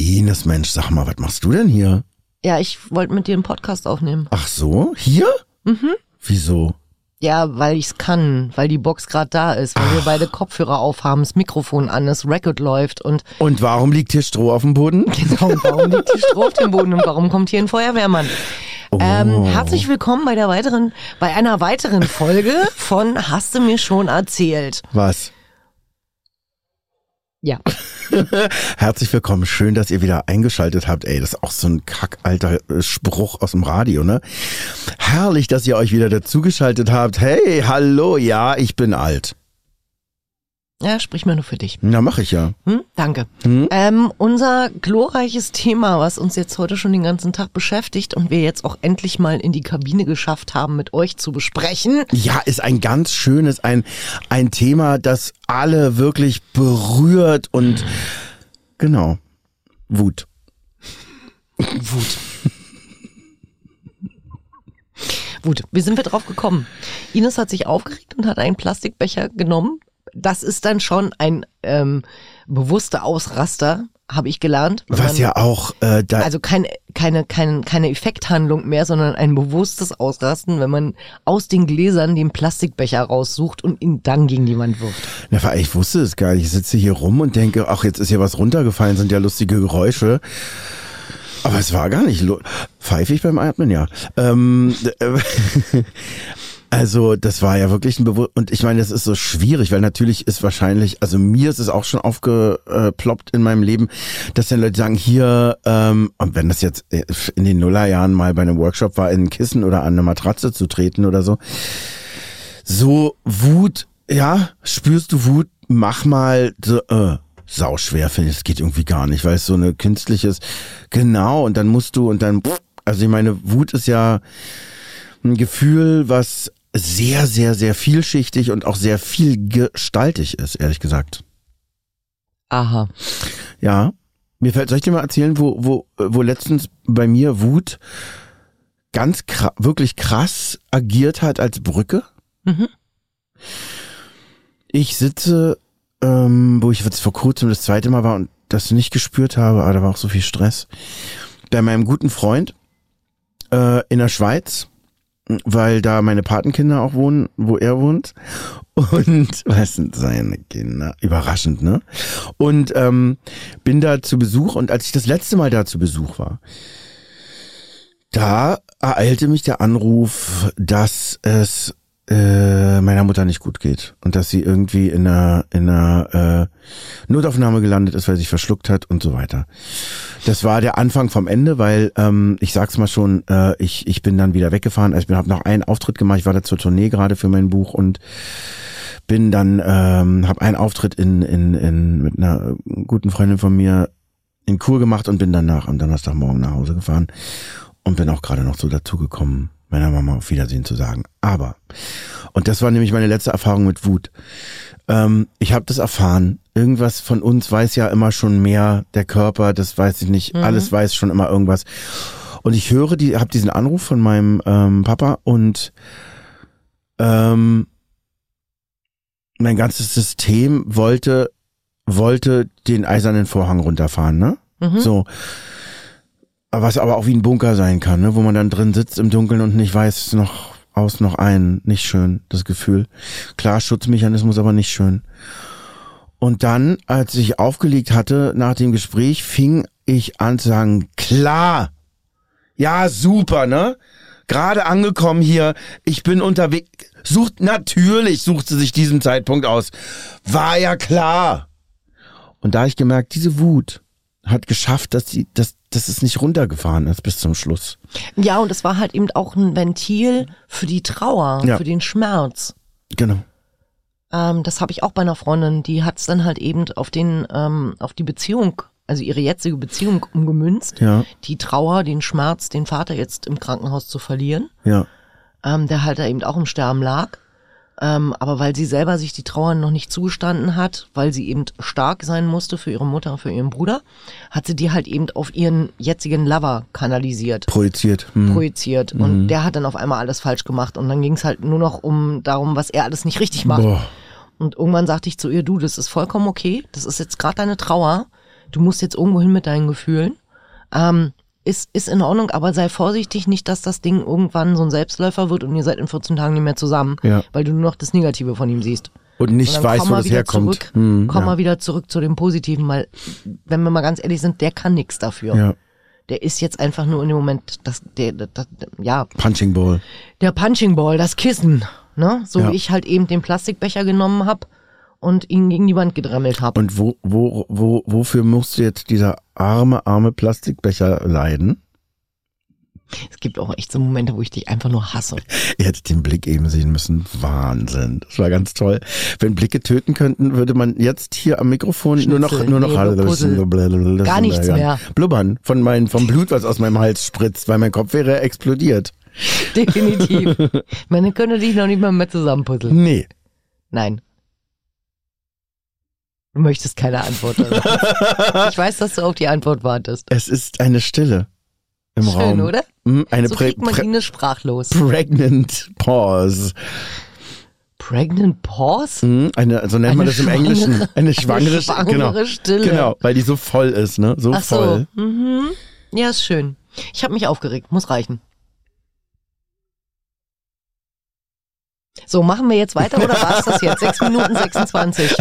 Ines, Mensch, sag mal, was machst du denn hier? Ja, ich wollte mit dir einen Podcast aufnehmen. Ach so, hier? Mhm. Wieso? Ja, weil ich's kann, weil die Box gerade da ist, weil wir beide Kopfhörer aufhaben, das Mikrofon an, das Record läuft und Und warum liegt hier Stroh auf dem Boden? genau, warum liegt die Stroh auf dem Boden und warum kommt hier ein Feuerwehrmann? Ähm, herzlich willkommen bei der weiteren, bei einer weiteren Folge von Hast du mir schon erzählt? Was? Ja. Herzlich willkommen, schön, dass ihr wieder eingeschaltet habt. Ey, das ist auch so ein kackalter äh, Spruch aus dem Radio, ne? Herrlich, dass ihr euch wieder dazugeschaltet habt. Hey, hallo, ja, ich bin alt. Ja, sprich mal nur für dich. Na, mach ich ja. Hm? Danke. Ähm, unser glorreiches Thema, was uns jetzt heute schon den ganzen Tag beschäftigt und wir jetzt auch endlich mal in die Kabine geschafft haben, mit euch zu besprechen. Ja, ist ein ganz schönes, ein, ein Thema, das alle wirklich berührt und genau. Wut. Wut. Wut. Wie sind wir drauf gekommen? Ines hat sich aufgeregt und hat einen Plastikbecher genommen. Das ist dann schon ein ähm, bewusster Ausraster, habe ich gelernt. Was ja auch äh, da. Also kein, keine, keine, keine Effekthandlung mehr, sondern ein bewusstes Ausrasten, wenn man aus den Gläsern den Plastikbecher raussucht und ihn dann gegen die Wand wirft. Na, ich wusste es gar nicht. Ich sitze hier rum und denke, ach, jetzt ist hier was runtergefallen, sind ja lustige Geräusche. Aber es war gar nicht pfeifig beim Atmen, ja. Ähm, äh, also das war ja wirklich ein Bewusst und ich meine, das ist so schwierig, weil natürlich ist wahrscheinlich, also mir ist es auch schon aufgeploppt in meinem Leben, dass dann Leute sagen, hier, ähm, und wenn das jetzt in den Nullerjahren mal bei einem Workshop war, in ein Kissen oder an eine Matratze zu treten oder so, so Wut, ja, spürst du Wut, mach mal so, äh, sau schwer finde ich, es geht irgendwie gar nicht, weil es so eine künstliches, genau, und dann musst du und dann, also ich meine, Wut ist ja ein Gefühl, was sehr, sehr, sehr vielschichtig und auch sehr vielgestaltig ist, ehrlich gesagt. Aha. Ja. Mir fällt, soll ich dir mal erzählen, wo, wo, wo letztens bei mir Wut ganz kra wirklich krass agiert hat als Brücke? Mhm. Ich sitze, ähm, wo ich jetzt vor kurzem das zweite Mal war und das nicht gespürt habe, aber da war auch so viel Stress, bei meinem guten Freund äh, in der Schweiz, weil da meine Patenkinder auch wohnen, wo er wohnt. Und was sind seine Kinder? Überraschend, ne? Und ähm, bin da zu Besuch und als ich das letzte Mal da zu Besuch war, da ereilte mich der Anruf, dass es äh, meiner Mutter nicht gut geht und dass sie irgendwie in einer, in einer äh, Notaufnahme gelandet ist, weil sie sich verschluckt hat und so weiter. Das war der Anfang vom Ende, weil ähm, ich sag's mal schon, äh, ich ich bin dann wieder weggefahren. Also ich habe noch einen Auftritt gemacht. Ich war da zur Tournee gerade für mein Buch und bin dann ähm, habe einen Auftritt in in in mit einer guten Freundin von mir in Kur gemacht und bin danach am Donnerstagmorgen nach Hause gefahren und bin auch gerade noch so dazu gekommen, meiner Mama auf Wiedersehen zu sagen. Aber, und das war nämlich meine letzte Erfahrung mit Wut. Ähm, ich habe das erfahren. Irgendwas von uns weiß ja immer schon mehr. Der Körper, das weiß ich nicht. Alles weiß schon immer irgendwas. Und ich höre die, habe diesen Anruf von meinem ähm, Papa und ähm, mein ganzes System wollte wollte den eisernen Vorhang runterfahren, ne? So. Was aber auch wie ein Bunker sein kann, ne? wo man dann drin sitzt im Dunkeln und nicht weiß, noch aus, noch ein. Nicht schön, das Gefühl. Klar, Schutzmechanismus, aber nicht schön. Und dann, als ich aufgelegt hatte nach dem Gespräch, fing ich an zu sagen, klar, ja, super, ne? Gerade angekommen hier, ich bin unterwegs. Sucht, natürlich sucht sie sich diesen Zeitpunkt aus. War ja klar. Und da ich gemerkt, diese Wut hat geschafft, dass die, dass, dass es nicht runtergefahren ist bis zum Schluss. Ja, und es war halt eben auch ein Ventil für die Trauer, Ja. für den Schmerz. Genau. Ähm, das habe ich auch bei einer Freundin, die hat es dann halt eben auf den, ähm, auf die Beziehung also ihre jetzige Beziehung umgemünzt. Ja. Die Trauer, den Schmerz, den Vater jetzt im Krankenhaus zu verlieren, Ja. ähm, der halt da eben auch im Sterben lag. Ähm, aber weil sie selber sich die Trauer noch nicht zugestanden hat, weil sie eben stark sein musste für ihre Mutter für ihren Bruder, hat sie die halt eben auf ihren jetzigen Lover kanalisiert Projiziert. Hm. projiziert und der hat dann auf einmal alles falsch gemacht und dann ging es halt nur noch um darum, was er alles nicht richtig macht. Boah. Und irgendwann sagte ich zu ihr, du, das ist vollkommen okay, das ist jetzt gerade deine Trauer, du musst jetzt irgendwo hin mit deinen Gefühlen. Ähm, ist, ist in Ordnung, aber sei vorsichtig nicht, dass das Ding irgendwann so ein Selbstläufer wird und ihr seid in 14 Tagen nicht mehr zusammen, Ja. weil du nur noch das Negative von ihm siehst. Und nicht Und dann weiß, komm wo das herkommt. Zurück, Hm, komm ja. mal wieder zurück zu dem Positiven, weil, wenn wir mal ganz ehrlich sind, der kann nichts dafür. ja. Der ist jetzt einfach nur in dem Moment, das, der, das, das, ja, Punching Ball. der Punching Ball, das Kissen, ne? So wie ich halt eben den Plastikbecher genommen hab und ihn gegen die Wand gedremmelt hab. Und wo, wo, wo, wofür musste jetzt dieser arme, arme Plastikbecher leiden? Es gibt auch echt so Momente, wo ich dich einfach nur hasse. Ihr hättet den Blick eben sehen müssen. Wahnsinn. Das war ganz toll. Wenn Blicke töten könnten, würde man jetzt hier am Mikrofon nur noch, Schnitzel, nur noch nee. Gar nichts mehr. Blubbern von meinem, vom Blut, was aus meinem Hals spritzt, weil mein Kopf wäre explodiert. Definitiv. Man könnte dich noch nicht mal mehr zusammenpuzzeln. Nee. Nein. Du möchtest keine Antwort. Ich weiß, dass du auf die Antwort wartest. Es ist eine Stille im Schön, Raum. oder? Hm, Eine so kriegt man Ines sprachlos. Pregnant Pause. Pregnant Pause? Hm, Eine, so nennt man Eine das im schwangere- Englischen. Eine eine schwangere, schwangere genau. Stille. Genau, weil die so voll ist, ne? So Ach so. voll. Mhm. Ja, ist schön. Ich habe mich aufgeregt. Muss reichen. So, machen wir jetzt weiter oder war es das jetzt? 6 Minuten 26.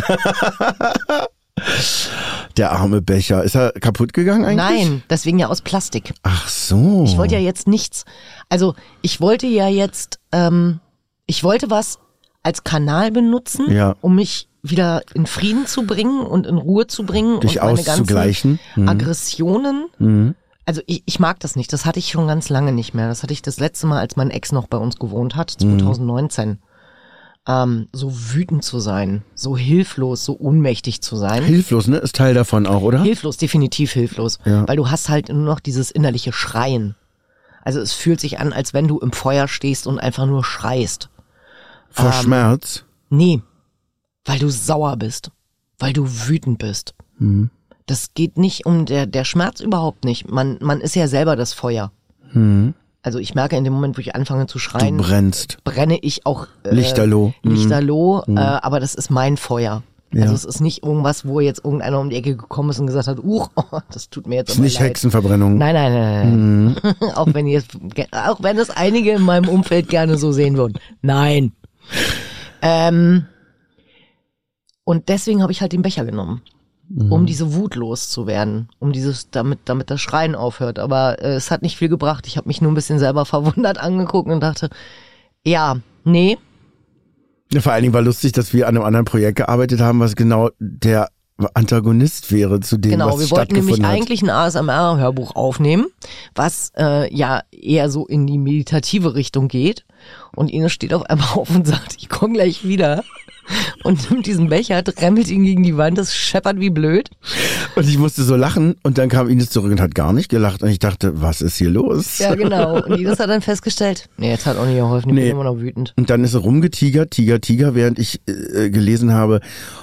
Der arme Becher. Ist er kaputt gegangen eigentlich? Nein, deswegen ja aus Plastik. Ach so. Ich wollte ja jetzt nichts. Also, ich wollte ja jetzt, ähm, ich wollte was als Kanal benutzen, Ja. um mich wieder in Frieden zu bringen und in Ruhe zu bringen Dich und meine ganzen auszugleichen. Hm. Aggressionen Mhm. Also ich, ich mag das nicht. Das hatte ich schon ganz lange nicht mehr. Das hatte ich das letzte Mal, als mein Ex noch bei uns gewohnt hat, Mhm. 2019. Ähm, so wütend zu sein, so hilflos, so ohnmächtig zu sein. Hilflos, ne? Ist Teil davon auch, oder? hilflos, definitiv hilflos. Ja. Weil du hast halt nur noch dieses innerliche Schreien. Also es fühlt sich an, als wenn du im Feuer stehst und einfach nur schreist. Vor Ähm, Schmerz. Nee, weil du sauer bist, weil du wütend bist. Mhm. Das geht nicht um der, der Schmerz überhaupt nicht. Man, man ist ja selber das Feuer. Mhm. Also ich merke in dem Moment, wo ich anfange zu Du schreien, brennst. brenne ich auch äh, Lichterloh. Mhm. Lichterloh, äh, aber das ist mein Feuer. Ja. Also es ist nicht irgendwas, wo jetzt irgendeiner um die Ecke gekommen ist und gesagt hat, uh, das tut mir jetzt Ist nicht leid. Hexenverbrennung. Nein, nein, nein, Mhm. nein. auch wenn ihr, auch wenn es einige in meinem Umfeld gerne so sehen würden. Nein. Ähm, und deswegen habe ich halt den Becher genommen, Mhm. um diese Wut loszuwerden, um dieses, damit, damit das Schreien aufhört. Aber äh, es hat nicht viel gebracht. Ich habe mich nur ein bisschen selber verwundert angeguckt und dachte, ja, nee, Ja, Vor allen Dingen war lustig, dass wir an einem anderen Projekt gearbeitet haben, was genau der Antagonist wäre zu dem, Genau, was wir wollten nämlich stattgefunden hat. eigentlich ein ASMR-Hörbuch aufnehmen, was äh, ja eher so in die meditative Richtung geht. Und Ines steht auf einmal auf und sagt, ich komme gleich wieder. Und nimmt diesen Becher, tremmelt ihn gegen die Wand, das scheppert wie blöd. Und ich musste so lachen und dann kam Ines zurück und hat gar nicht gelacht und ich dachte, was ist hier los? Ja, genau. Und Ines hat dann festgestellt, nee, jetzt hat auch nicht geholfen, ich Nee. bin immer noch wütend. Und dann ist er rumgetigert, Tiger, Tiger, während ich äh, gelesen habe.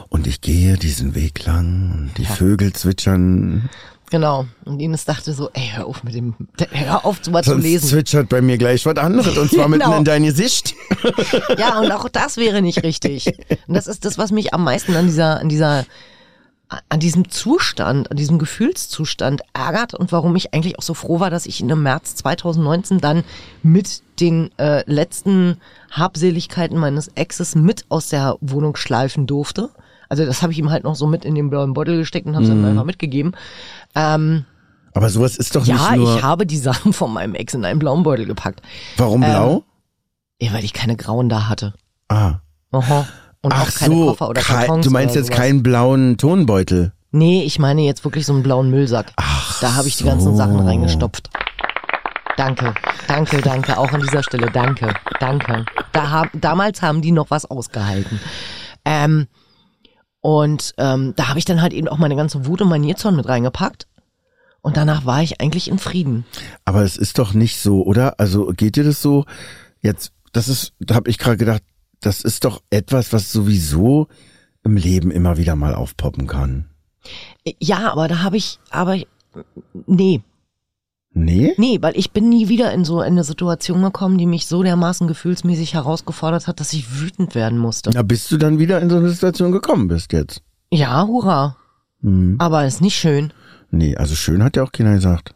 Und ich gehe diesen Weg lang und die Vögel zwitschern. Genau. Und Ines dachte so, ey, hör auf mit dem, hör auf, so mal zu Sonst lesen. zwitschert bei mir gleich was anderes und zwar mitten Genau. in dein Gesicht. Ja, und auch das wäre nicht richtig. Und das ist das, was mich am meisten an dieser, an dieser, an diesem Zustand, an diesem Gefühlszustand ärgert und warum ich eigentlich auch so froh war, dass ich im März 2019 dann mit den äh, letzten Habseligkeiten meines Exes mit aus der Wohnung schleifen durfte. Also das habe ich ihm halt noch so mit in den blauen Beutel gesteckt und habe es Mhm. ihm einfach mitgegeben. Ähm, Aber sowas ist doch ja, nicht nur. ich habe die Sachen von meinem Ex in einen blauen Beutel gepackt. Warum blau? Ja, weil ich keine grauen da hatte. ah. Aha. Und Ach auch keine so, Koffer oder kei- Kartons du meinst jetzt sowas. keinen blauen Tonbeutel. Nee, ich meine jetzt wirklich so einen blauen Müllsack. Ach da habe ich die so. ganzen Sachen reingestopft. Danke, danke, danke. Auch an dieser Stelle danke, danke. Da haben, damals haben die noch was ausgehalten. Ähm, Und ähm, da habe ich dann halt eben auch meine ganze Wut und mein Nilzorn mit reingepackt. Und danach war ich eigentlich in Frieden. Aber es ist doch nicht so, oder? Also geht dir das so? Jetzt, das ist, da habe ich gerade gedacht, das ist doch etwas, was sowieso im Leben immer wieder mal aufpoppen kann. Ja, aber da habe ich, aber nee, Nee? nee, weil ich bin nie wieder in so eine Situation gekommen, die mich so dermaßen gefühlsmäßig herausgefordert hat, dass ich wütend werden musste. Na, bis du dann wieder in so eine Situation gekommen bist jetzt. Ja, hurra. Hm. Aber ist nicht schön. Nee, also schön hat ja auch keiner gesagt.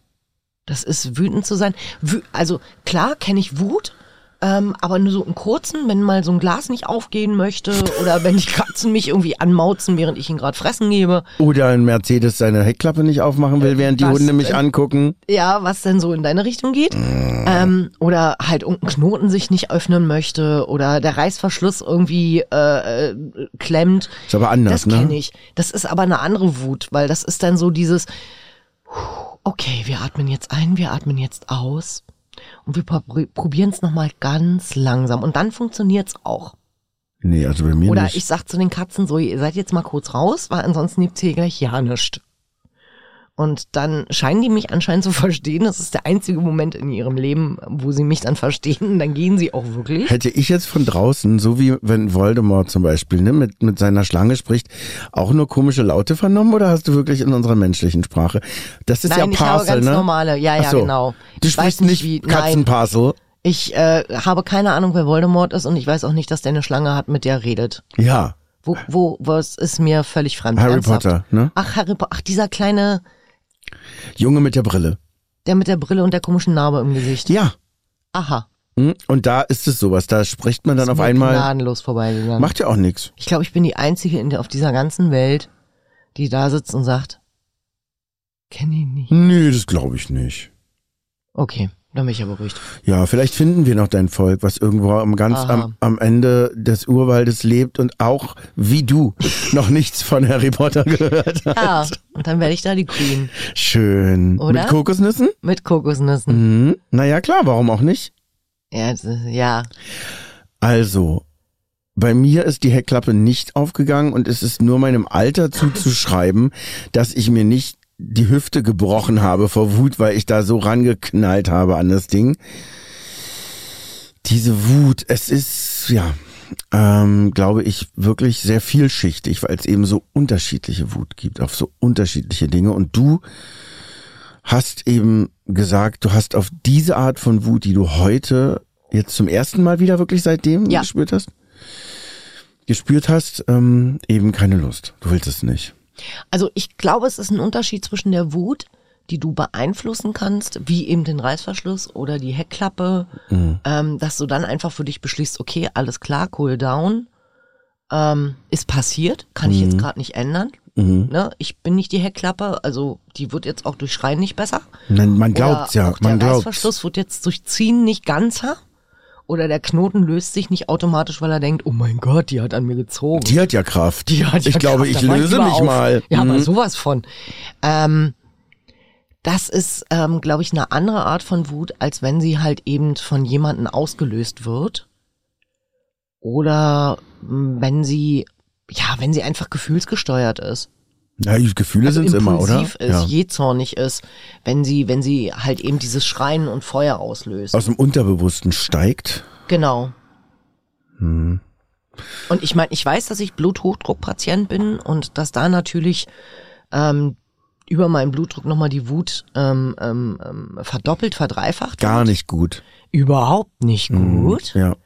Das ist wütend zu sein. Wü also klar kenne ich Wut, ähm, aber nur so im Kurzen, wenn mal so ein Glas nicht aufgehen möchte oder wenn die Katzen mich irgendwie anmauzen, während ich ihn gerade fressen gebe. Oder ein Mercedes seine Heckklappe nicht aufmachen will, während die Was Hunde mich denn? angucken. Ja, was denn so in deine Richtung geht. Ähm, oder halt irgendein Knoten sich nicht öffnen möchte oder der Reißverschluss irgendwie äh, äh, klemmt. Ist aber anders, Das ne? kenne ich. Das ist aber eine andere Wut, weil das ist dann so dieses, okay, wir atmen jetzt ein, wir atmen jetzt aus und wir probieren es nochmal ganz langsam und dann funktioniert's auch. Nee, also bei mir Oder nicht. ich sag zu den Katzen so, ihr seid jetzt mal kurz raus, weil ansonsten gibt's hier gleich ja nichts. Und dann scheinen die mich anscheinend zu verstehen. Das ist der einzige Moment in ihrem Leben, wo sie mich dann verstehen. Dann gehen sie auch wirklich. Hätte ich jetzt von draußen, so wie wenn Voldemort zum Beispiel ne, mit, mit seiner Schlange spricht, auch nur komische Laute vernommen oder hast du wirklich in unserer menschlichen Sprache? Das ist Nein, ja ich habe Parcel, ganz ne? normale. Ja, ja, so. genau. Du ich sprichst nicht wie, nein, Katzenparcel. ich äh, habe keine Ahnung, wer Voldemort ist und ich weiß auch nicht, dass der eine Schlange hat, mit der er redet. Ja, Wo, wo, was ist mir völlig fremd. Harry Ernsthaft. Potter, ne? Ach, Harry Potter. Ach, dieser kleine, Junge mit der Brille. der mit der Brille und der komischen Narbe im Gesicht. Ja. Aha. Hm? Und da ist es sowas, da spricht man dann Ist auf einmal, gnadenlos vorbeigegangen. macht ja auch nichts. Ich glaube, ich bin die Einzige in der, auf dieser ganzen Welt, die da sitzt und sagt, kenne ihn nicht. Nee, das glaube ich nicht. Okay, dann bin ich ja beruhigt. Ja, vielleicht finden wir noch dein Volk, was irgendwo am ganz am, am Ende des Urwaldes lebt und auch wie du noch nichts von Harry Potter gehört hat. Ja, und dann werde ich da die Queen Schön. Oder? Mit Kokosnüssen? mit Kokosnüssen. Mhm. Naja, klar, warum auch nicht? Ja, ist- ja. Also, bei mir ist die Heckklappe nicht aufgegangen und es ist nur meinem Alter zuzuschreiben, dass ich mir nicht die Hüfte gebrochen habe vor Wut, weil ich da so rangeknallt habe an das Ding. Diese Wut, es ist, ja, ähm, glaube ich, wirklich sehr vielschichtig, weil es eben so unterschiedliche Wut gibt, auf so unterschiedliche Dinge. Und du hast eben gesagt, du hast auf diese Art von Wut, die du heute jetzt zum ersten Mal wieder wirklich seitdem Ja. gespürt hast, gespürt hast, ähm, eben keine Lust. Du willst es nicht. Also ich glaube, es ist ein Unterschied zwischen der Wut, die du beeinflussen kannst, wie eben den Reißverschluss oder die Heckklappe, ähm, dass du dann einfach für dich beschließt, okay, alles klar, cool down, ähm, ist passiert, kann ich jetzt gerade nicht ändern. Mhm. Ne? Ich bin nicht die Heckklappe, also die wird jetzt auch durch Schreien nicht besser. Man, man glaubt's ja, man der glaubt's. Reißverschluss wird jetzt durch Ziehen nicht ganzer. Oder der Knoten löst sich nicht automatisch, weil er denkt, oh mein Gott, die hat an mir gezogen. Die hat ja Kraft. Die hat ich ja glaube, Kraft, ich da löse lieber mich auf. mal. Ja, aber Mhm. sowas von. Ähm, das ist, ähm, glaube ich, eine andere Art von Wut, als wenn sie halt eben von jemandem ausgelöst wird. Oder mh, wenn sie, ja, wenn sie einfach gefühlsgesteuert ist. Ja, die Gefühle Also sind's immer, oder? impulsiv ist, jähzornig ist, wenn sie, wenn sie halt eben dieses Schreien und Feuer auslöst. Aus dem Unterbewussten steigt. Genau. Hm. Und ich meine, ich weiß, dass ich Bluthochdruckpatient bin und dass da natürlich ähm, über meinen Blutdruck nochmal die Wut ähm, ähm, ähm, verdoppelt, verdreifacht. Gar nicht gut. Überhaupt nicht gut. Ja.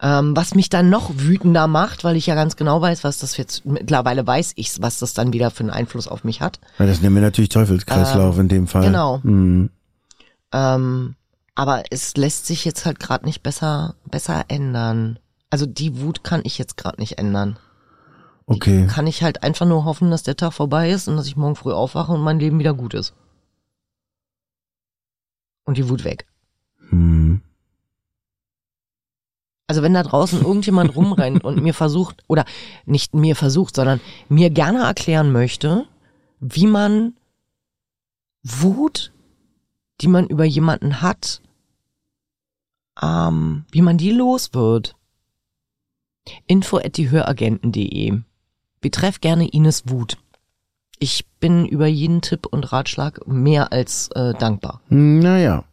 Ähm, was mich dann noch wütender macht, weil ich ja ganz genau weiß, was das jetzt, mittlerweile weiß ich, was das dann wieder für einen Einfluss auf mich hat. ja. Das nennen wir natürlich Teufelskreislauf in dem Fall. genau. Mhm. Ähm, aber es lässt sich jetzt halt gerade nicht besser, besser ändern. Also die Wut kann ich jetzt gerade nicht ändern. Okay. kann ich halt einfach nur hoffen, dass der Tag vorbei ist und dass ich morgen früh aufwache und mein Leben wieder gut ist. Und die Wut weg. Hm. Also wenn da draußen irgendjemand rumrennt und mir versucht, oder nicht mir versucht, sondern mir gerne erklären möchte, wie man Wut, die man über jemanden hat, ähm, wie man die los wird. Info at diehöragenten.de Betreff gerne Ines Wut. Ich bin über jeden Tipp und Ratschlag mehr als äh, dankbar. Naja.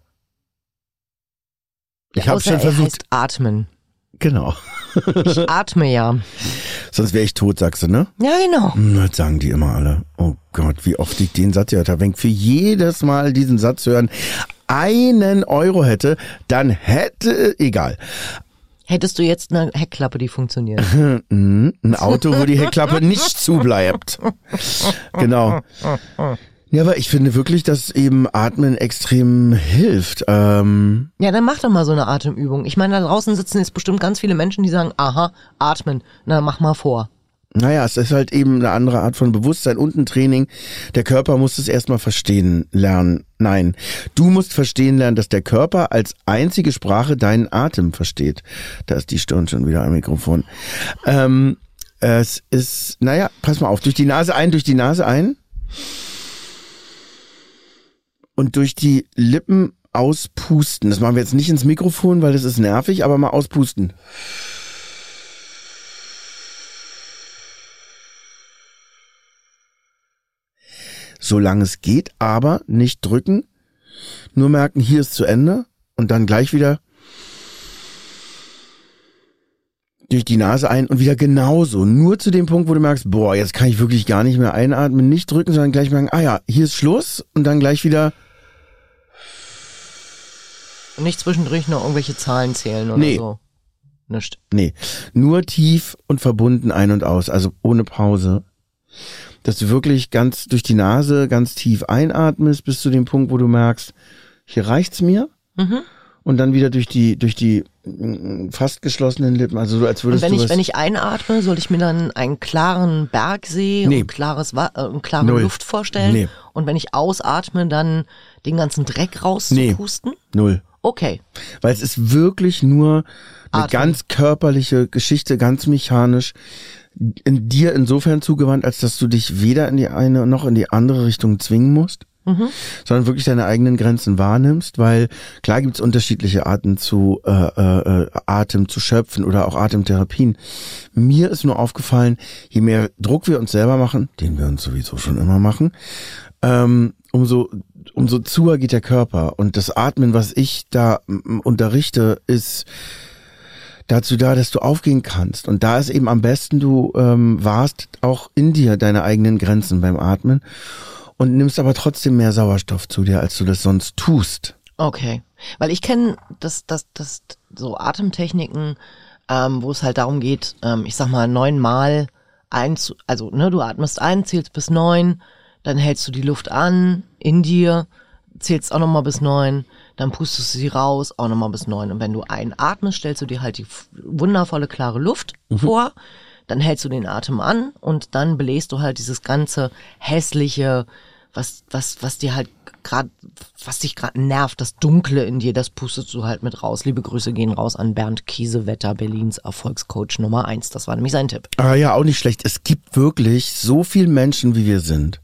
Ich habe schon er versucht. atmen. Genau. Ich atme ja. Sonst wäre ich tot, sagst du, ne? Ja, genau. Hm, Das sagen die immer alle. Oh Gott, wie oft ich den Satz gehört habe. Wenn ich für jedes Mal diesen Satz hören einen Euro hätte, dann hätte, egal. Hättest du jetzt eine Heckklappe, die funktioniert? Mhm, Ein Auto, wo die Heckklappe nicht zubleibt. Genau. Ja, aber ich finde wirklich, dass eben Atmen extrem hilft. Ähm, Ja, dann mach doch mal so eine Atemübung. Ich meine, da draußen sitzen jetzt bestimmt ganz viele Menschen, die sagen, aha, atmen. Na, mach mal vor. naja, es ist halt eben eine andere Art von Bewusstsein und ein Training. Der Körper muss es erstmal verstehen lernen. Nein, du musst verstehen lernen, dass der Körper als einzige Sprache deinen Atem versteht. Da ist die Stirn schon wieder am Mikrofon. Ähm, es ist, naja, pass mal auf, durch die Nase ein, durch die Nase ein. Und durch die Lippen auspusten. Das machen wir jetzt nicht ins Mikrofon, weil das ist nervig, aber mal auspusten. solange es geht, aber nicht drücken, nur merken, hier ist zu Ende und dann gleich wieder durch die Nase ein und wieder genauso. Nur zu dem Punkt, wo du merkst, boah, jetzt kann ich wirklich gar nicht mehr einatmen, nicht drücken, sondern gleich merken, ah ja, hier ist Schluss und dann gleich wieder, nicht zwischendurch noch irgendwelche Zahlen zählen oder Nee. so. Nicht. nee, nur tief und verbunden ein und aus, also ohne Pause. Dass du wirklich ganz durch die Nase ganz tief einatmest bis zu dem Punkt, wo du merkst, hier reicht's mir. Mhm. und dann wieder durch die durch die mm, fast geschlossenen Lippen, also so als Und würdest wenn du ich, wenn ich einatme, soll ich mir dann einen klaren Bergsee Nee. und klares Wa äh, und klare Null. Luft vorstellen? Nee. Und wenn ich ausatme, dann den ganzen Dreck Nee. rauszupusten? null, Okay. weil es ist wirklich nur eine Atmen. ganz körperliche Geschichte, ganz mechanisch in dir insofern zugewandt, als dass du dich weder in die eine noch in die andere Richtung zwingen musst. Mhm. sondern wirklich deine eigenen Grenzen wahrnimmst, weil klar gibt's unterschiedliche Arten zu äh, äh, äh, Atem zu schöpfen oder auch Atemtherapien. Mir ist nur aufgefallen, je mehr Druck wir uns selber machen, den wir uns sowieso schon immer machen, ähm, umso umso zuer geht der Körper und das Atmen, was ich da unterrichte, ist dazu da, dass du aufgehen kannst. Und da ist eben am besten, du ähm, warst auch in dir deine eigenen Grenzen beim Atmen und nimmst aber trotzdem mehr Sauerstoff zu dir, als du das sonst tust. Okay. Weil ich kenne das, das, das, so Atemtechniken, ähm, wo es halt darum geht, ähm, ich sag mal, neunmal ein, also ne, du atmest ein, zählst bis neun, dann hältst du die Luft an in dir, zählst auch nochmal bis neun, dann pustest du sie raus, auch nochmal bis neun. Und wenn du einatmest, stellst du dir halt die wundervolle, klare Luft vor, dann hältst du den Atem an und dann bläst du halt dieses ganze hässliche, was, was, was dir halt gerade, was dich gerade nervt, das Dunkle in dir, das pustest du halt mit raus. Liebe Grüße gehen raus an Bernd Kiesewetter, Berlins Erfolgscoach Nummer eins. Das war nämlich sein Tipp. Ah ja, auch nicht schlecht. Es gibt wirklich so viel Menschen, wie wir sind.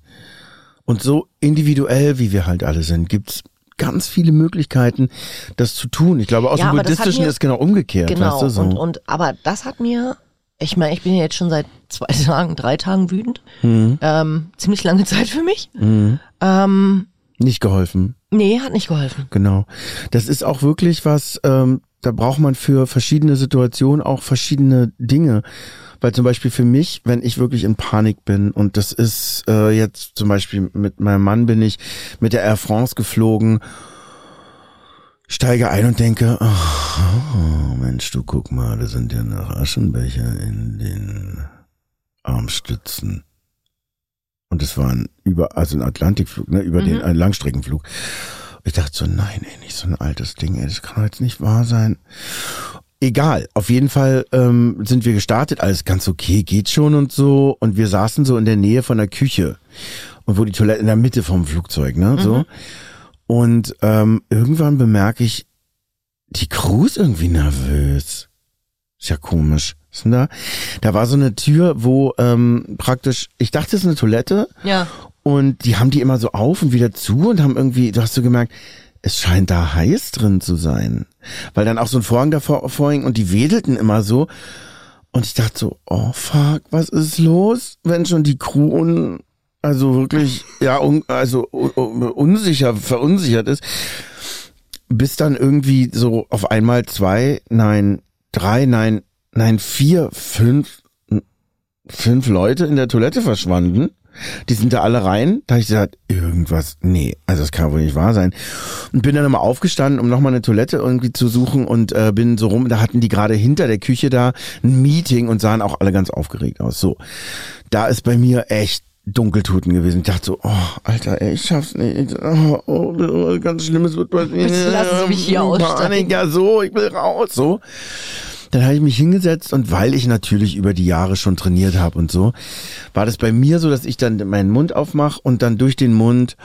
Und so individuell, wie wir halt alle sind, gibt's ganz viele Möglichkeiten, das zu tun. Ich glaube, aus Ja, dem Buddhistischen mir- ist genau umgekehrt. Genau. Weißt du, so. und, und, aber das hat mir, ich meine, ich bin jetzt schon seit zwei Tagen, drei Tagen wütend. Mhm. Ähm, ziemlich lange Zeit für mich. Ähm, nicht geholfen. nee, hat nicht geholfen. Genau. Das ist auch wirklich was, ähm, da braucht man für verschiedene Situationen auch verschiedene Dinge. Weil zum Beispiel für mich, wenn ich wirklich in Panik bin und das ist äh, jetzt zum Beispiel mit meinem Mann bin ich mit der Air France geflogen, steige ein und denke, ach, oh, Mensch, du guck mal, da sind ja noch Aschenbecher in den Armstützen. Und es war ein über, also ein Atlantikflug, ne, über den ein Langstreckenflug. Ich dachte so, nein, ey, nicht so ein altes Ding, ey, das kann doch jetzt nicht wahr sein. Egal, auf jeden Fall ähm, sind wir gestartet, alles ganz okay, geht schon und so. Und wir saßen so in der Nähe von der Küche und wo die Toilette in der Mitte vom Flugzeug, ne, so. Und ähm, irgendwann bemerke ich, die Crew ist irgendwie nervös. Ist ja komisch. Was ist denn da? Da war so eine Tür, wo ähm, praktisch, ich dachte, es ist eine Toilette. Ja. Und die haben die immer so auf und wieder zu und haben irgendwie, du hast so gemerkt, es scheint da heiß drin zu sein. Weil dann auch so ein Vorhang davor vorhing und die wedelten immer so. Und ich dachte so, oh fuck, was ist los, wenn schon die Crew also wirklich, ja, un, also un, unsicher, verunsichert ist. Bis dann irgendwie so auf einmal zwei, nein, drei, nein, nein, vier, fünf, fünf Leute in der Toilette verschwanden. Die sind da alle rein. Da habe ich gesagt, irgendwas, nee, also das kann wohl nicht wahr sein. Und bin dann nochmal aufgestanden, um nochmal eine Toilette irgendwie zu suchen und äh, bin so rum. Da hatten die gerade hinter der Küche da ein Meeting und sahen auch alle ganz aufgeregt aus. So, da ist bei mir echt Dunkeltuten gewesen. Ich dachte so, oh, Alter, ey, ich schaff's nicht. Oh, oh, ganz Schlimmes wird. Bitte lassen Sie mich hier aussteigen. Ja, so, ich will raus, so. Dann habe ich mich hingesetzt und weil ich natürlich über die Jahre schon trainiert habe und so, war das bei mir so, dass ich dann meinen Mund aufmache und dann durch den Mund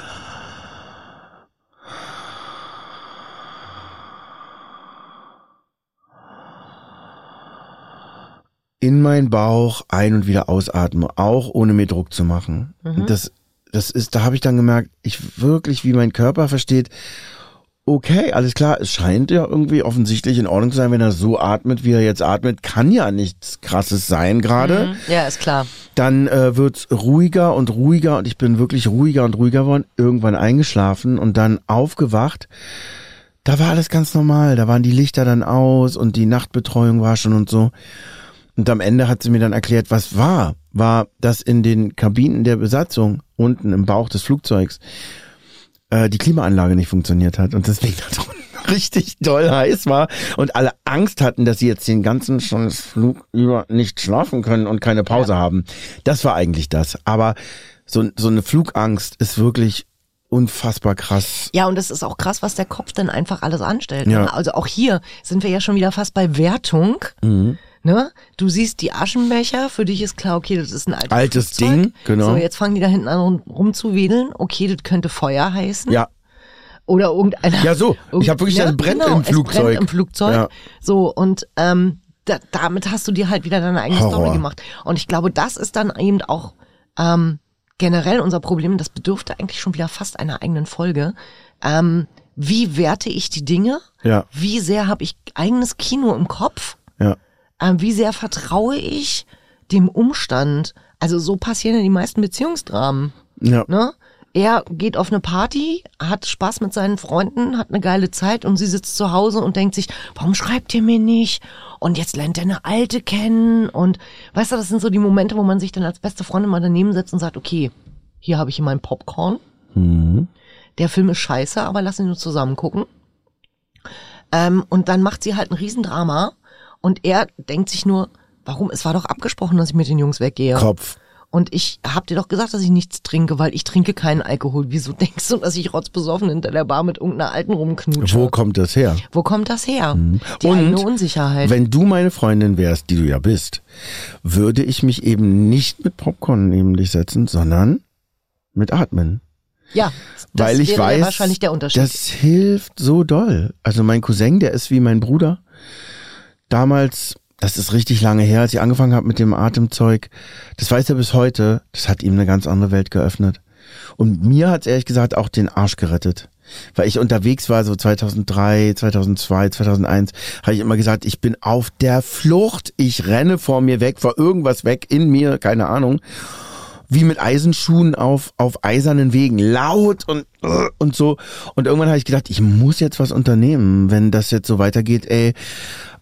in meinen Bauch ein- und wieder ausatme, auch ohne mir Druck zu machen. Mhm. Das, das ist, da habe ich dann gemerkt, ich wirklich, wie mein Körper versteht, okay, alles klar, es scheint ja irgendwie offensichtlich in Ordnung zu sein, wenn er so atmet, wie er jetzt atmet, kann ja nichts krasses sein gerade. Mhm. Ja, ist klar. Dann äh, wird's ruhiger und ruhiger und ich bin wirklich ruhiger und ruhiger geworden, irgendwann eingeschlafen und dann aufgewacht. Da war alles ganz normal, da waren die Lichter dann aus und die Nachtbetreuung war schon und so. Und am Ende hat sie mir dann erklärt, was war. War, dass in den Kabinen der Besatzung unten im Bauch des Flugzeugs äh, die Klimaanlage nicht funktioniert hat und deswegen da drunten richtig doll heiß war und alle Angst hatten, dass sie jetzt den ganzen schon Flug über nicht schlafen können und keine Pause Ja. haben. Das war eigentlich das. Aber so, so eine Flugangst ist wirklich unfassbar krass. Ja, und es ist auch krass, was der Kopf dann einfach alles anstellt. Ja. Ne? Also auch hier sind wir ja schon wieder fast bei Wertung. Mhm. Ne? Du siehst die Aschenbecher, für dich ist klar, okay, das ist ein altes, Altes Flugzeug. Ding, genau. So, jetzt fangen die da hinten an rum- rumzuwedeln. Okay, das könnte Feuer heißen. Ja, Oder irgendeiner. Ja, so. Ich hab wirklich, ne? das brennt genau, im Flugzeug. Brennt im Flugzeug. Ja. So, und ähm, da, damit hast du dir halt wieder deine eigene Horror. Story gemacht. Und ich glaube, das ist dann eben auch ähm, generell unser Problem. Das bedürfte eigentlich schon wieder fast einer eigenen Folge. Ähm, wie werte ich die Dinge? ja, Wie sehr habe ich eigenes Kino im Kopf? ja. Ähm, wie sehr vertraue ich dem Umstand? Also so passieren ja die meisten Beziehungsdramen. Ja. Ne? Er geht auf eine Party, hat Spaß mit seinen Freunden, hat eine geile Zeit und sie sitzt zu Hause und denkt sich, warum schreibt ihr mir nicht? Und jetzt lernt er eine Alte kennen und weißt du, das sind so die Momente, wo man sich dann als beste Freundin mal daneben setzt und sagt, okay, hier habe ich hier meinen Popcorn. Mhm. Der Film ist scheiße, aber lass ihn nur zusammen gucken. Ähm, und dann macht sie halt ein Riesendrama und er denkt sich nur, warum? Es war doch abgesprochen, dass ich mit den Jungs weggehe. Kopf. Und ich hab dir doch gesagt, dass ich nichts trinke, weil ich trinke keinen Alkohol. Wieso denkst du, dass ich rotzbesoffen hinter der Bar mit irgendeiner Alten rumknutsche? Wo kommt das her? Wo kommt das her? Die Und eigene Unsicherheit. Wenn du meine Freundin wärst, die du ja bist, würde ich mich eben nicht mit Popcorn neben dich setzen, sondern mit Atmen. ja, das Weil ich wäre weiß, wahrscheinlich der Unterschied. das hilft so doll. Also mein Cousin, der ist wie mein Bruder. Damals, das ist richtig lange her, als ich angefangen habe mit dem Atemzeug, das weiß er bis heute, das hat ihm eine ganz andere Welt geöffnet. Und mir hat ehrlich gesagt auch den Arsch gerettet. Weil ich unterwegs war, so 2003, 2002, 2001, habe ich immer gesagt, ich bin auf der Flucht, ich renne vor mir weg, vor irgendwas weg, in mir, keine Ahnung wie mit Eisenschuhen auf, auf eisernen Wegen, laut und, und so. Und irgendwann habe ich gedacht, ich muss jetzt was unternehmen, wenn das jetzt so weitergeht, ey.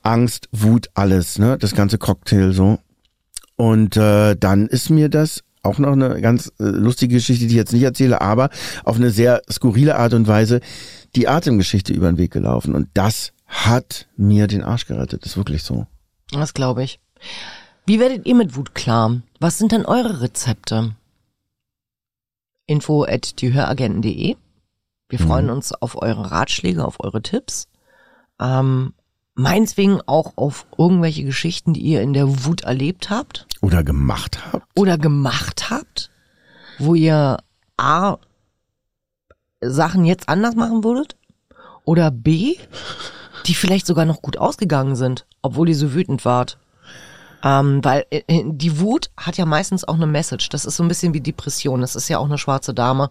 Angst, Wut, alles, ne? Das ganze Cocktail so. Und äh, dann ist mir das auch noch eine ganz äh, lustige Geschichte, die ich jetzt nicht erzähle, aber auf eine sehr skurrile Art und Weise die Atemgeschichte über den Weg gelaufen. Und das hat mir den Arsch gerettet. ist wirklich so. Das glaube ich. Wie werdet ihr mit Wut klar? Was sind denn eure Rezepte? Info at diehöragenten.de. Wir Mhm. freuen uns auf eure Ratschläge, auf eure Tipps. Ähm, meineswegen auch auf irgendwelche Geschichten, die ihr in der Wut erlebt habt Oder gemacht habt. oder gemacht habt, wo ihr A, Sachen jetzt anders machen würdet oder B, die vielleicht sogar noch gut ausgegangen sind, obwohl ihr so wütend wart. Ähm, weil äh, äh, die Wut hat ja meistens auch eine Message. Das ist so ein bisschen wie Depression. Das ist ja auch eine schwarze Dame.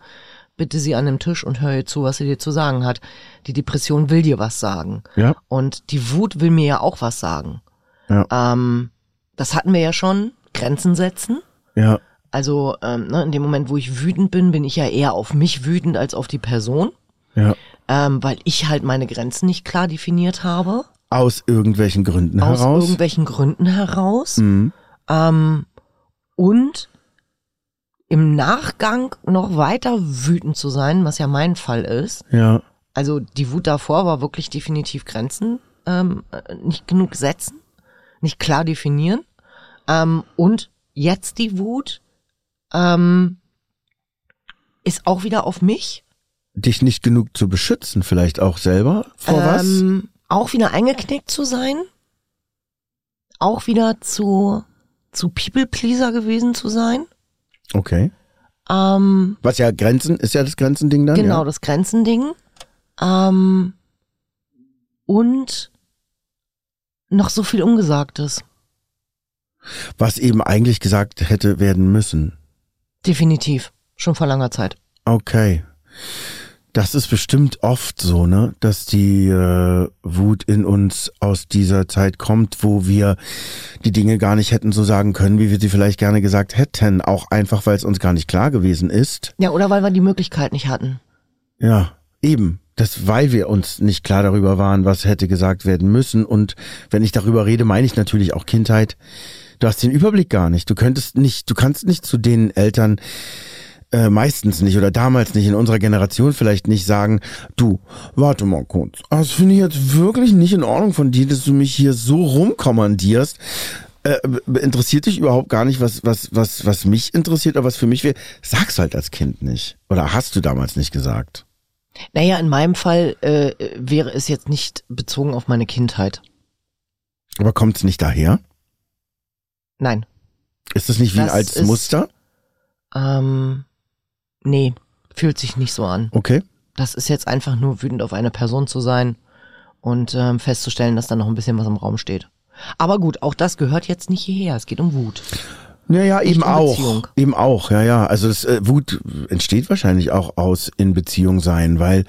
Bitte sie an dem Tisch und hör ihr zu, was sie dir zu sagen hat. Die Depression will dir was sagen. Ja. Und die Wut will mir ja auch was sagen. Ja. Ähm, das hatten wir ja schon, Grenzen setzen. Ja. Also ähm, ne, in dem Moment, wo ich wütend bin, bin ich ja eher auf mich wütend als auf die Person, Ja. ähm, weil ich halt meine Grenzen nicht klar definiert habe. Aus irgendwelchen Gründen Aus heraus. irgendwelchen Gründen heraus. Mhm. Ähm, und im Nachgang noch weiter wütend zu sein, was ja mein Fall ist. Ja. Also die Wut davor war wirklich definitiv Grenzen ähm, äh, nicht genug setzen, nicht klar definieren. Ähm, und jetzt die Wut ähm, ist auch wieder auf mich. Dich nicht genug zu beschützen, vielleicht auch selber. Vor was? ähm, Auch wieder eingeknickt zu sein. Auch wieder zu, zu People-Pleaser gewesen zu sein. Okay. Ähm, Was ja Grenzen, ist ja das Grenzending dann? genau, Ja? das Grenzending. Ähm, und noch so viel Ungesagtes. Was eben eigentlich gesagt hätte werden müssen. Definitiv. Schon vor langer Zeit. Okay. Das ist bestimmt oft so, ne, dass die äh, Wut in uns aus dieser Zeit kommt, wo wir die Dinge gar nicht hätten so sagen können, wie wir sie vielleicht gerne gesagt hätten, auch einfach, weil es uns gar nicht klar gewesen ist. Ja, oder weil wir die Möglichkeit nicht hatten. Ja, eben. Das, weil wir uns nicht klar darüber waren, was hätte gesagt werden müssen. Und wenn ich darüber rede, meine ich natürlich auch Kindheit. Du hast den Überblick gar nicht. Du könntest nicht, du kannst nicht zu den Eltern äh, meistens nicht oder damals nicht in unserer Generation vielleicht nicht sagen, du, warte mal kurz. Das finde ich jetzt wirklich nicht in Ordnung von dir, dass du mich hier so rumkommandierst. Äh, interessiert dich überhaupt gar nicht, was, was, was, was mich interessiert oder was für mich wäre. Sag's halt als Kind nicht. Oder hast du damals nicht gesagt? Naja, in meinem Fall äh, wäre es jetzt nicht bezogen auf meine Kindheit. Aber kommt's nicht daher? Nein. Ist das nicht wie ein Das altes ist- Muster? Ähm, nee, fühlt sich nicht so an. Okay. Das ist jetzt einfach nur wütend auf eine Person zu sein und ähm, festzustellen, dass da noch ein bisschen was im Raum steht. Aber gut, auch das gehört jetzt nicht hierher. Es geht um Wut. Naja, eben in auch. Beziehung. Eben auch, ja, ja. Also das, äh, Wut entsteht wahrscheinlich auch aus in Beziehung sein, weil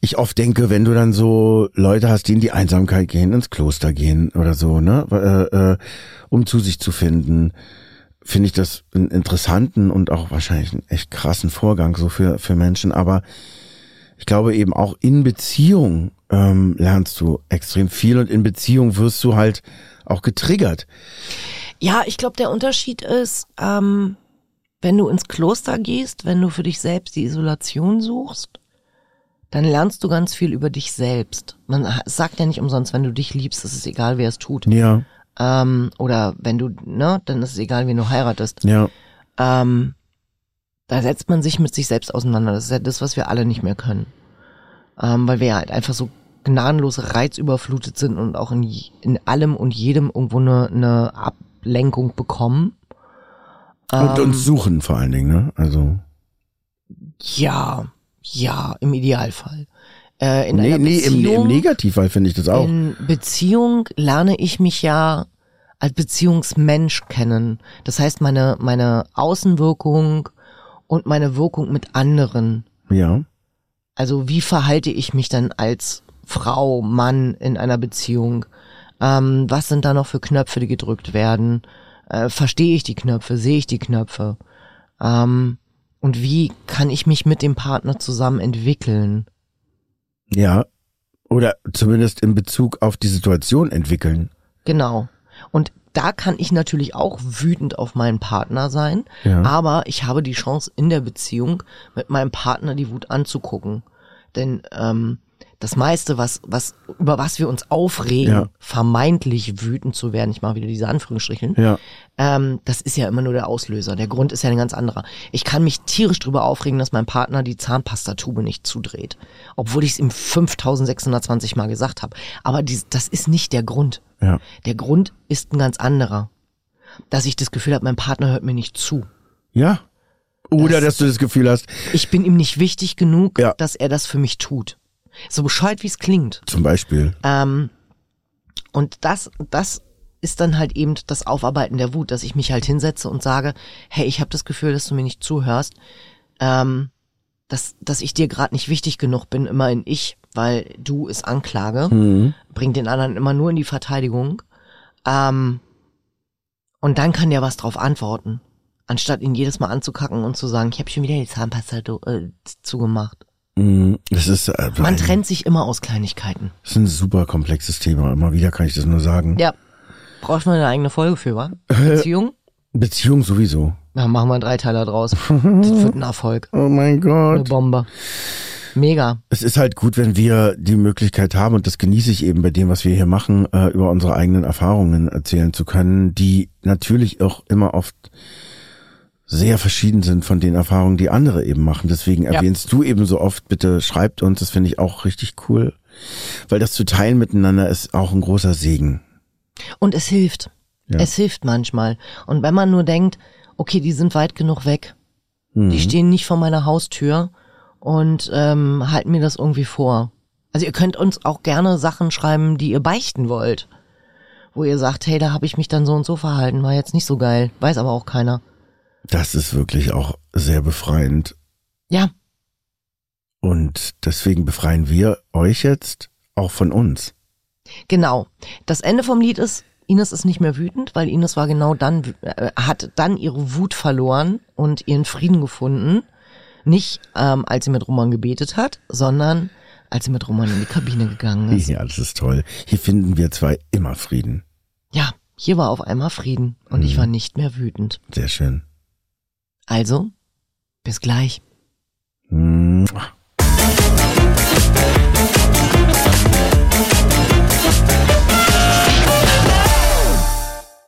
ich oft denke, wenn du dann so Leute hast, die in die Einsamkeit gehen, ins Kloster gehen oder so, ne, äh, äh, um zu sich zu finden, finde ich das einen interessanten und auch wahrscheinlich einen echt krassen Vorgang so für, für Menschen. Aber ich glaube eben auch in Beziehung ähm, lernst du extrem viel und in Beziehung wirst du halt auch getriggert. Ja, ich glaube, der Unterschied ist, ähm, wenn du ins Kloster gehst, wenn du für dich selbst die Isolation suchst, dann lernst du ganz viel über dich selbst. Man sagt ja nicht umsonst, wenn du dich liebst, ist es egal, wer es tut. Ja, Ähm, oder wenn du, ne, dann ist es egal, wen du heiratest. ja. Ähm, da setzt man sich mit sich selbst auseinander. Das ist ja das, was wir alle nicht mehr können. Ähm, weil wir ja halt einfach so gnadenlos reizüberflutet sind und auch in, in allem und jedem irgendwo eine, eine Ablenkung bekommen. Und Ähm, uns suchen vor allen Dingen, ne? Also. Ja, ja, im Idealfall. Äh, in Nee, einer nee, im, Beziehung, im Negativfall finde ich das auch. In Beziehung lerne ich mich ja als Beziehungsmensch kennen. Das heißt, meine, meine Außenwirkung und meine Wirkung mit anderen. Ja. Also wie verhalte ich mich dann als Frau, Mann in einer Beziehung? Ähm, was sind da noch für Knöpfe, die gedrückt werden? Äh, verstehe ich die Knöpfe? Sehe ich die Knöpfe? Ähm, und wie kann ich mich mit dem Partner zusammen entwickeln? Ja. Oder zumindest in Bezug auf die Situation entwickeln. Genau. Und da kann ich natürlich auch wütend auf meinen Partner sein, Ja. aber ich habe die Chance in der Beziehung mit meinem Partner die Wut anzugucken. Denn ähm, das meiste, was, was, über was wir uns aufregen, Ja. vermeintlich wütend zu werden, ich mache wieder diese Anführungsstrichen, Ja. ähm, das ist ja immer nur der Auslöser. Der Grund ist ja ein ganz anderer. Ich kann mich tierisch drüber aufregen, dass mein Partner die Zahnpastatube nicht zudreht. Obwohl ich es ihm 5620 Mal gesagt habe. Aber dies, das ist nicht der Grund. Ja. Der Grund ist ein ganz anderer. Dass ich das Gefühl habe, mein Partner hört mir nicht zu. Ja. Oder Das- dass du das Gefühl hast, Ich bin ihm nicht wichtig genug, Ja. dass er das für mich tut. So bescheuert, wie es klingt. zum Beispiel. Ähm, und das, das ist dann halt eben das Aufarbeiten der Wut, dass ich mich halt hinsetze und sage, hey, ich habe das Gefühl, dass du mir nicht zuhörst, ähm, dass, dass ich dir gerade nicht wichtig genug bin, immer in ich, weil du ist Anklage, Mhm. bringt den anderen immer nur in die Verteidigung. Ähm, Und dann kann der was drauf antworten. Anstatt ihn jedes Mal anzukacken und zu sagen, ich habe schon wieder die Zahnpasta äh, zugemacht. Mm, Das ist, äh, Man ein, trennt sich immer aus Kleinigkeiten. das ist ein super komplexes Thema. Immer wieder kann ich das nur sagen. Ja. Braucht man eine eigene Folge für, wa? Beziehung? Beziehung sowieso. Na, machen wir einen Dreiteiler draus. Das wird ein Erfolg. Oh mein Eine Gott. Bombe. Mega. Es ist halt gut, wenn wir die Möglichkeit haben, und das genieße ich eben bei dem, was wir hier machen, äh, über unsere eigenen Erfahrungen erzählen zu können, die natürlich auch immer oft sehr verschieden sind von den Erfahrungen, die andere eben machen. Deswegen Ja. erwähnst du eben so oft, bitte schreibt uns, das finde ich auch richtig cool. Weil das zu teilen miteinander ist auch ein großer Segen. Und es hilft. Ja. Es hilft manchmal. Und wenn man nur denkt, okay, die sind weit genug weg, Mhm. die stehen nicht vor meiner Haustür und ähm, halten mir das irgendwie vor. Also ihr könnt uns auch gerne Sachen schreiben, die ihr beichten wollt. Wo ihr sagt, hey, da habe ich mich dann so und so verhalten, war jetzt nicht so geil, weiß aber auch keiner. Das ist wirklich auch sehr befreiend. Ja, Und deswegen befreien wir euch jetzt auch von uns. Genau. Das Ende vom Lied ist, Ines ist nicht mehr wütend, weil Ines war genau dann, äh, hat dann ihre Wut verloren und ihren Frieden gefunden. Nicht, ähm, als sie mit Roman gebetet hat, sondern als sie mit Roman in die Kabine gegangen ist. Ja, das ist toll. Hier finden wir zwei immer Frieden. Ja, hier war auf einmal Frieden und ich war nicht mehr wütend. Sehr schön. Also, bis gleich. Mua.